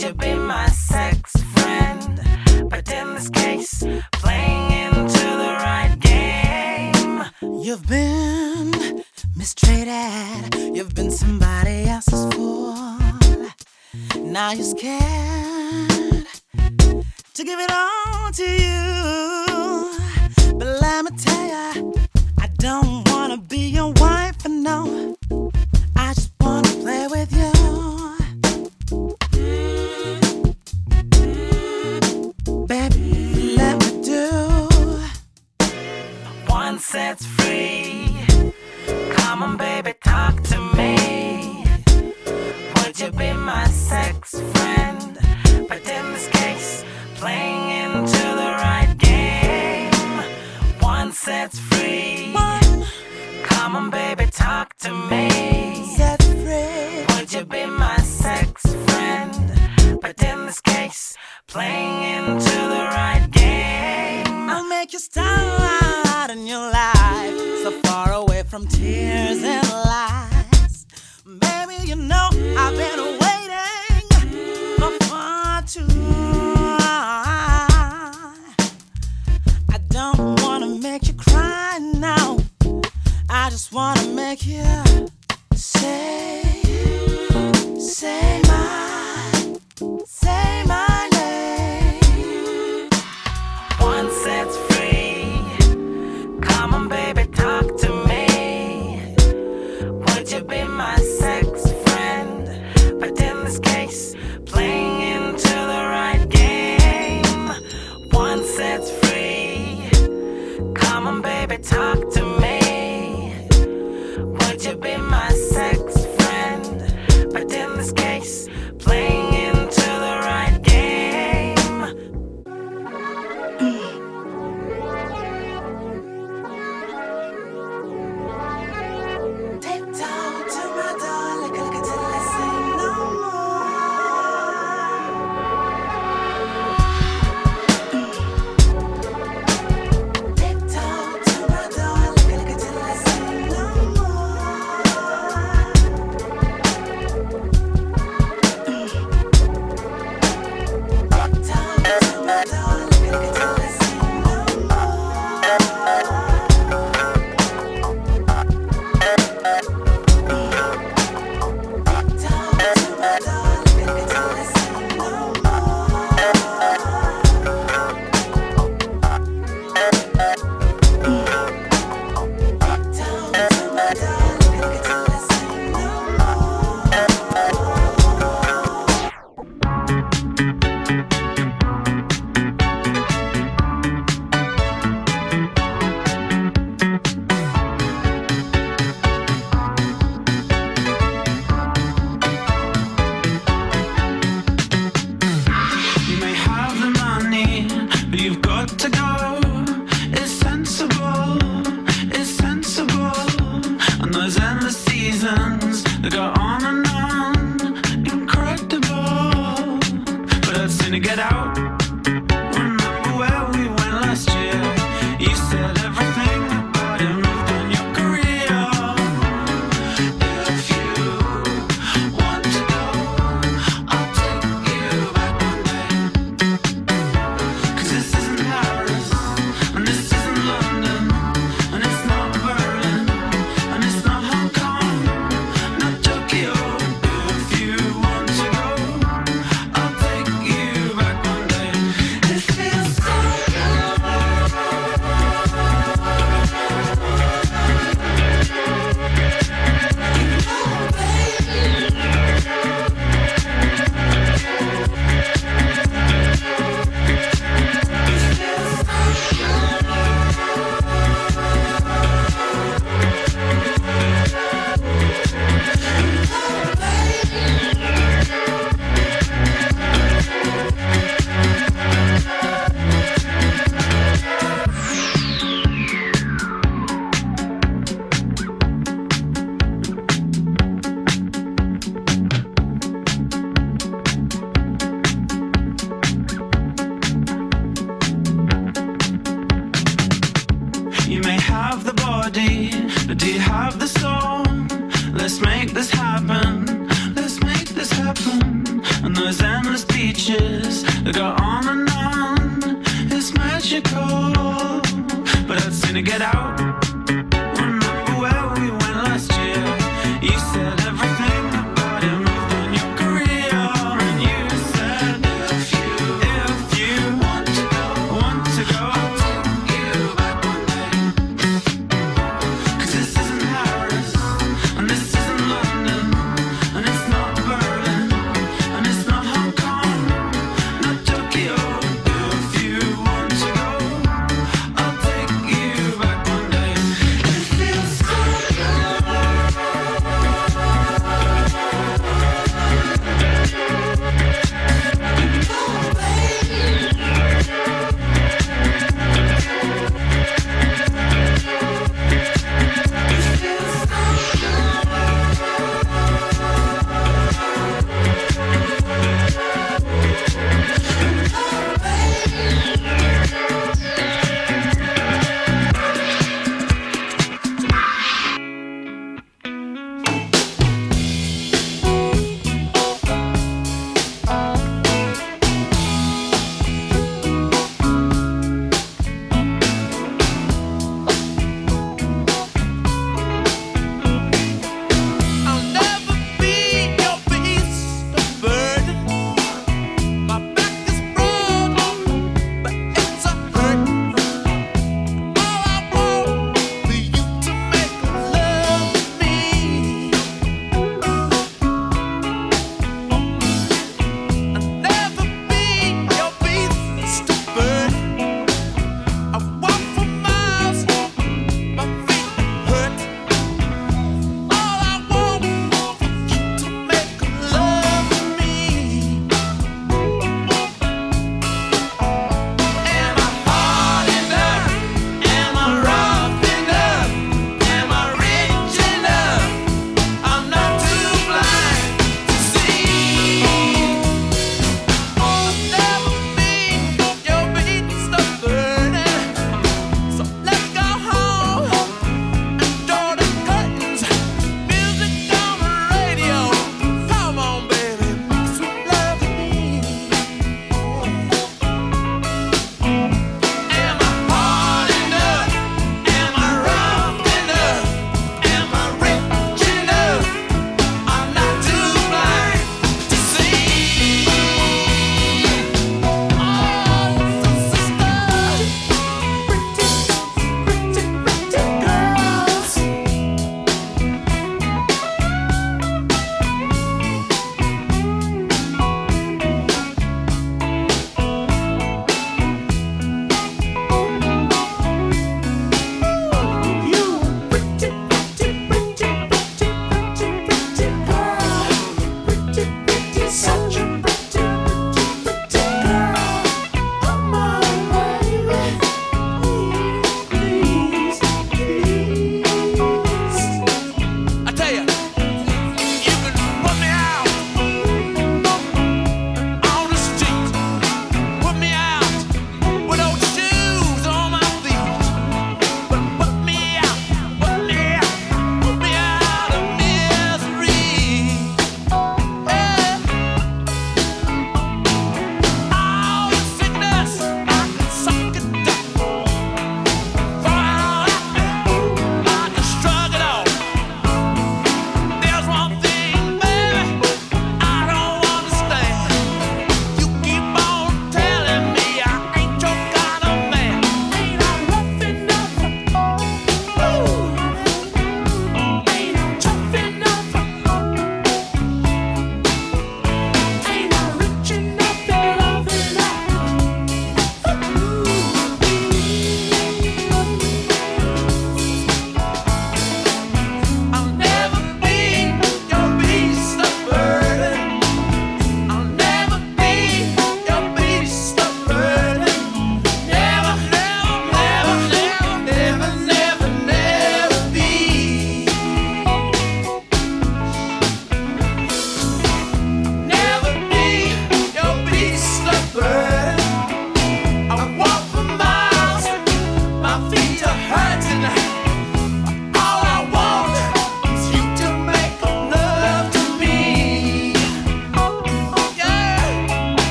To be my sex friend? But in this case, playing into the right game. You've been mistreated, you've been somebody else's fool. Now you're scared to give it all to you. sets free. One. Come on, baby, talk to me. Set free. Would you be my sex friend? But in this case, playing into the I just wanna make you say, say my, say my name. Once it's free, come on, baby, talk to me. Would you be my? those endless beaches that go on and on. It's magical, but I'd sooner get out.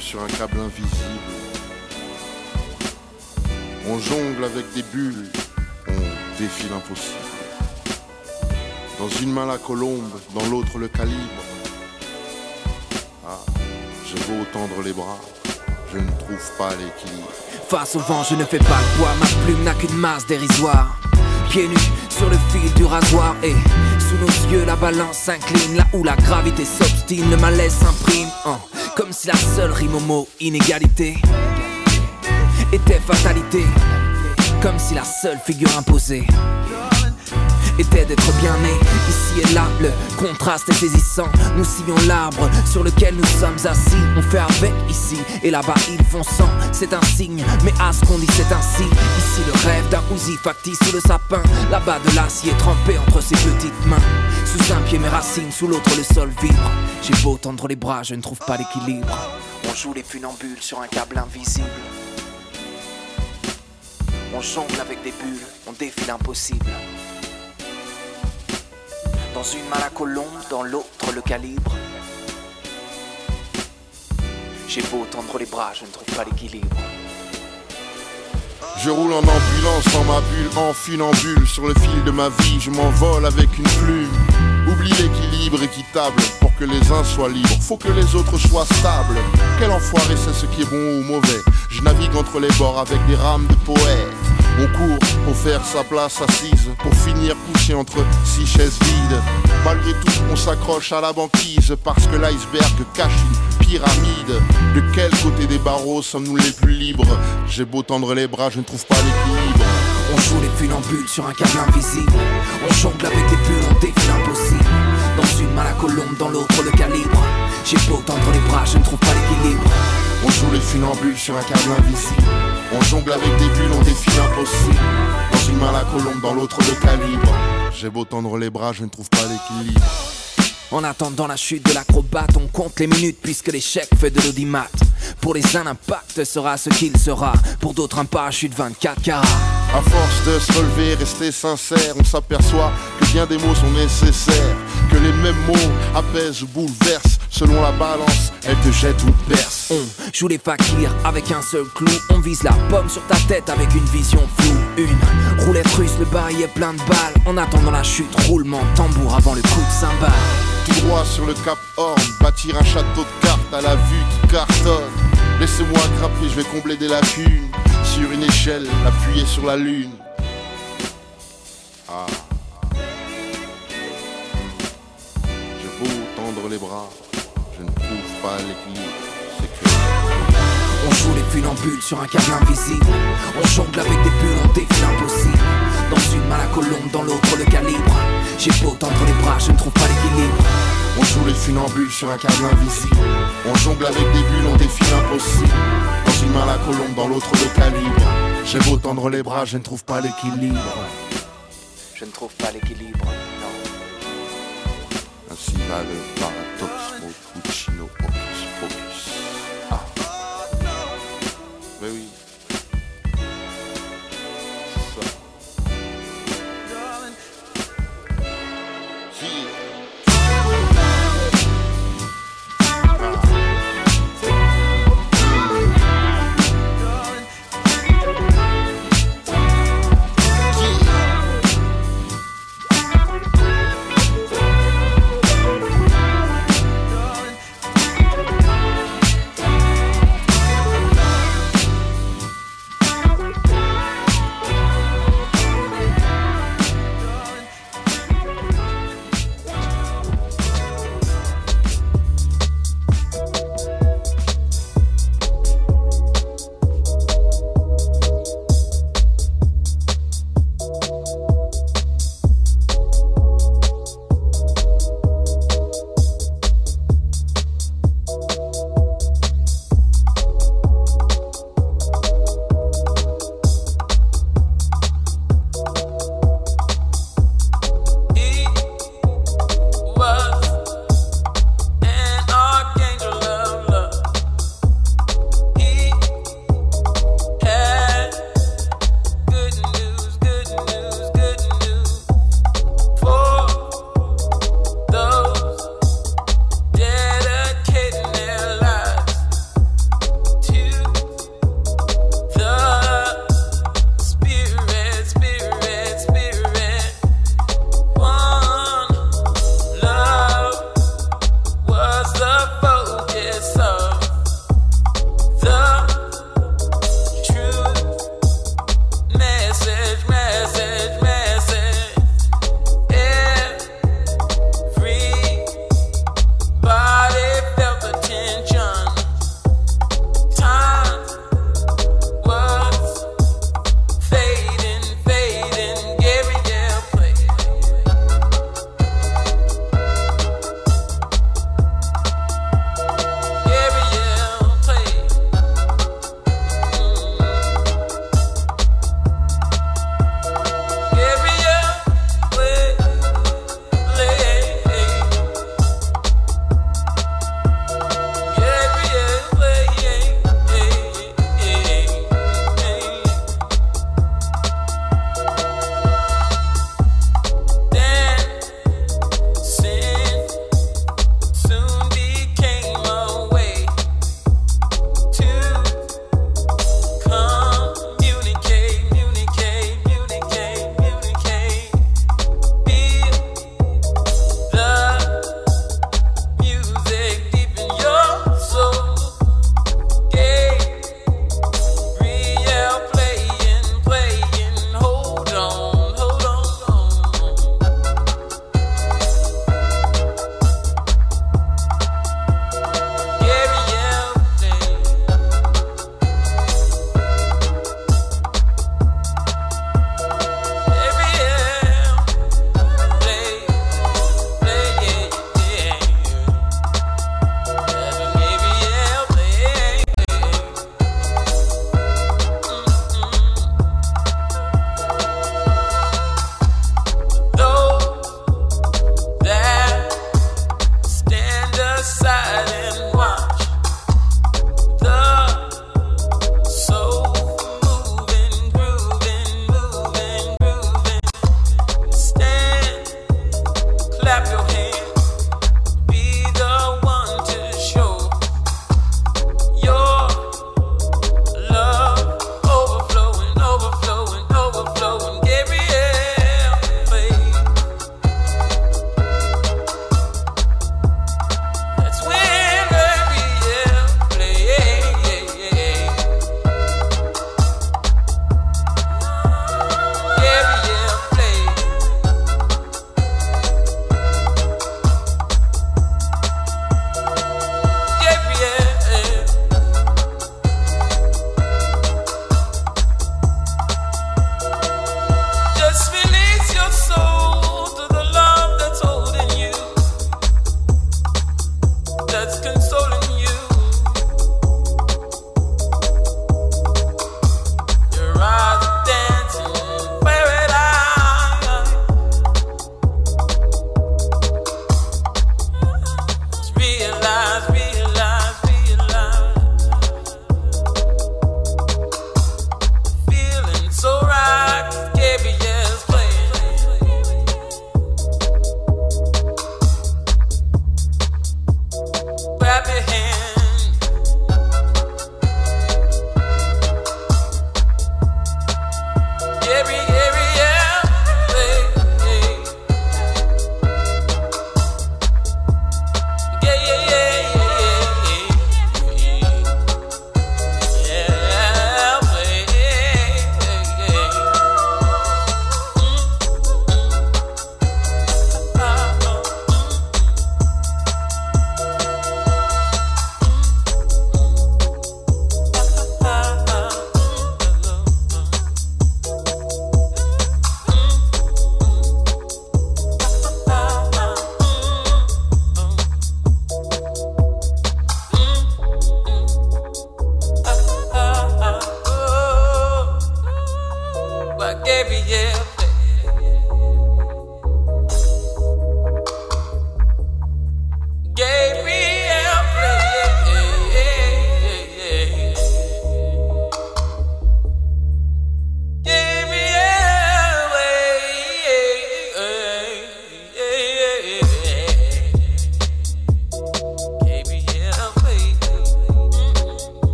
Sur un câble invisible. On jongle avec des bulles, on défie l'impossible. Dans une main la colombe, dans l'autre le calibre. Ah, je veux tendre les bras, je ne trouve pas l'équilibre. Face au vent, je ne fais pas le poids, ma plume n'a qu'une masse dérisoire. Pieds nus sur le fil du rasoir et sous nos yeux la balance s'incline là où la gravité s'obstine, le malaise s'imprime. Hein. Comme si la seule rime au mot inégalité était fatalité. Comme si la seule figure imposée était d'être bien né. Ici et là, le contraste est saisissant. Nous sillons l'arbre sur lequel nous sommes assis. On fait avec ici et là-bas ils font sans. C'est un signe, mais à ce qu'on dit c'est ainsi. Ici le rêve d'un Uzi factice sous le sapin. Là-bas de l'acier trempé entre ses petites mains. Sous un pied mes racines, sous l'autre le sol vibre. J'ai beau tendre les bras, je ne trouve pas l'équilibre. On joue les funambules sur un câble invisible. On jongle avec des bulles, on défie l'impossible. Dans une main la colombe, dans l'autre le calibre. J'ai beau tendre les bras, je ne trouve pas l'équilibre. Je roule en ambulance dans ma bulle, en funambule. Sur le fil de ma vie, je m'envole avec une plume. Oublie l'équilibre équilibre équitable pour que les uns soient libres. Faut que les autres soient stables. Quel enfoiré c'est ce qui est bon ou mauvais. Je navigue entre les bords avec des rames de poètes. On court pour faire sa place assise, pour finir couché entre six chaises vides. Malgré tout, on s'accroche à la banquise parce que l'iceberg cache une pyramide. De quel côté des barreaux sommes-nous les plus libres? J'ai beau tendre les bras, je ne trouve pas l'équilibre. On joue les funambules sur un câble invisible. On jongle avec des bulles, on défile impossible. Dans une main la colombe, dans l'autre le calibre. J'ai beau tendre les bras, je ne trouve pas l'équilibre. On joue les funambules sur un câble invisible. On jongle avec des bulles, on défile impossible. Dans une main la colombe, dans l'autre le calibre. J'ai beau tendre les bras, je ne trouve pas l'équilibre. En attendant la chute de l'acrobate, on compte les minutes puisque l'échec fait de l'audimat. Pour les uns, l'impact sera ce qu'il sera. Pour d'autres, un parachute 24 carats. À force de se relever, rester sincère, on s'aperçoit que bien des mots sont nécessaires. Que les mêmes mots apaisent ou bouleversent. Selon la balance, elle te jette ou perce. On joue les fakirs avec un seul clou. On vise la pomme sur ta tête avec une vision floue. Une roulette russe, le barillet plein de balles. En attendant la chute, roulement de tambour avant le coup de cymbale. Tout droit sur le cap Horn, bâtir un château de cartes à la vue qui cartonne. Laissez-moi grimper, je vais combler des lacunes. Sur une échelle, appuyée sur la lune. Ah. J'ai beau tendre les bras, je ne trouve pas l'équilibre. On joue les funambules sur un câble invisible. On jongle avec des bulles, on défile impossible. Dans une main la colombe, dans l'autre le calibre. J'ai beau tendre les bras, je ne trouve pas l'équilibre. On joue les funambules sur un cadre invisible. On jongle avec des bulles, on défie l'impossible. Dans une main la colombe, dans l'autre le calibre. J'ai beau tendre les bras, je ne trouve pas l'équilibre. Je ne trouve pas l'équilibre, non. Ainsi va le paradoxe, mon Puccino, focus. Ah. Mais oui.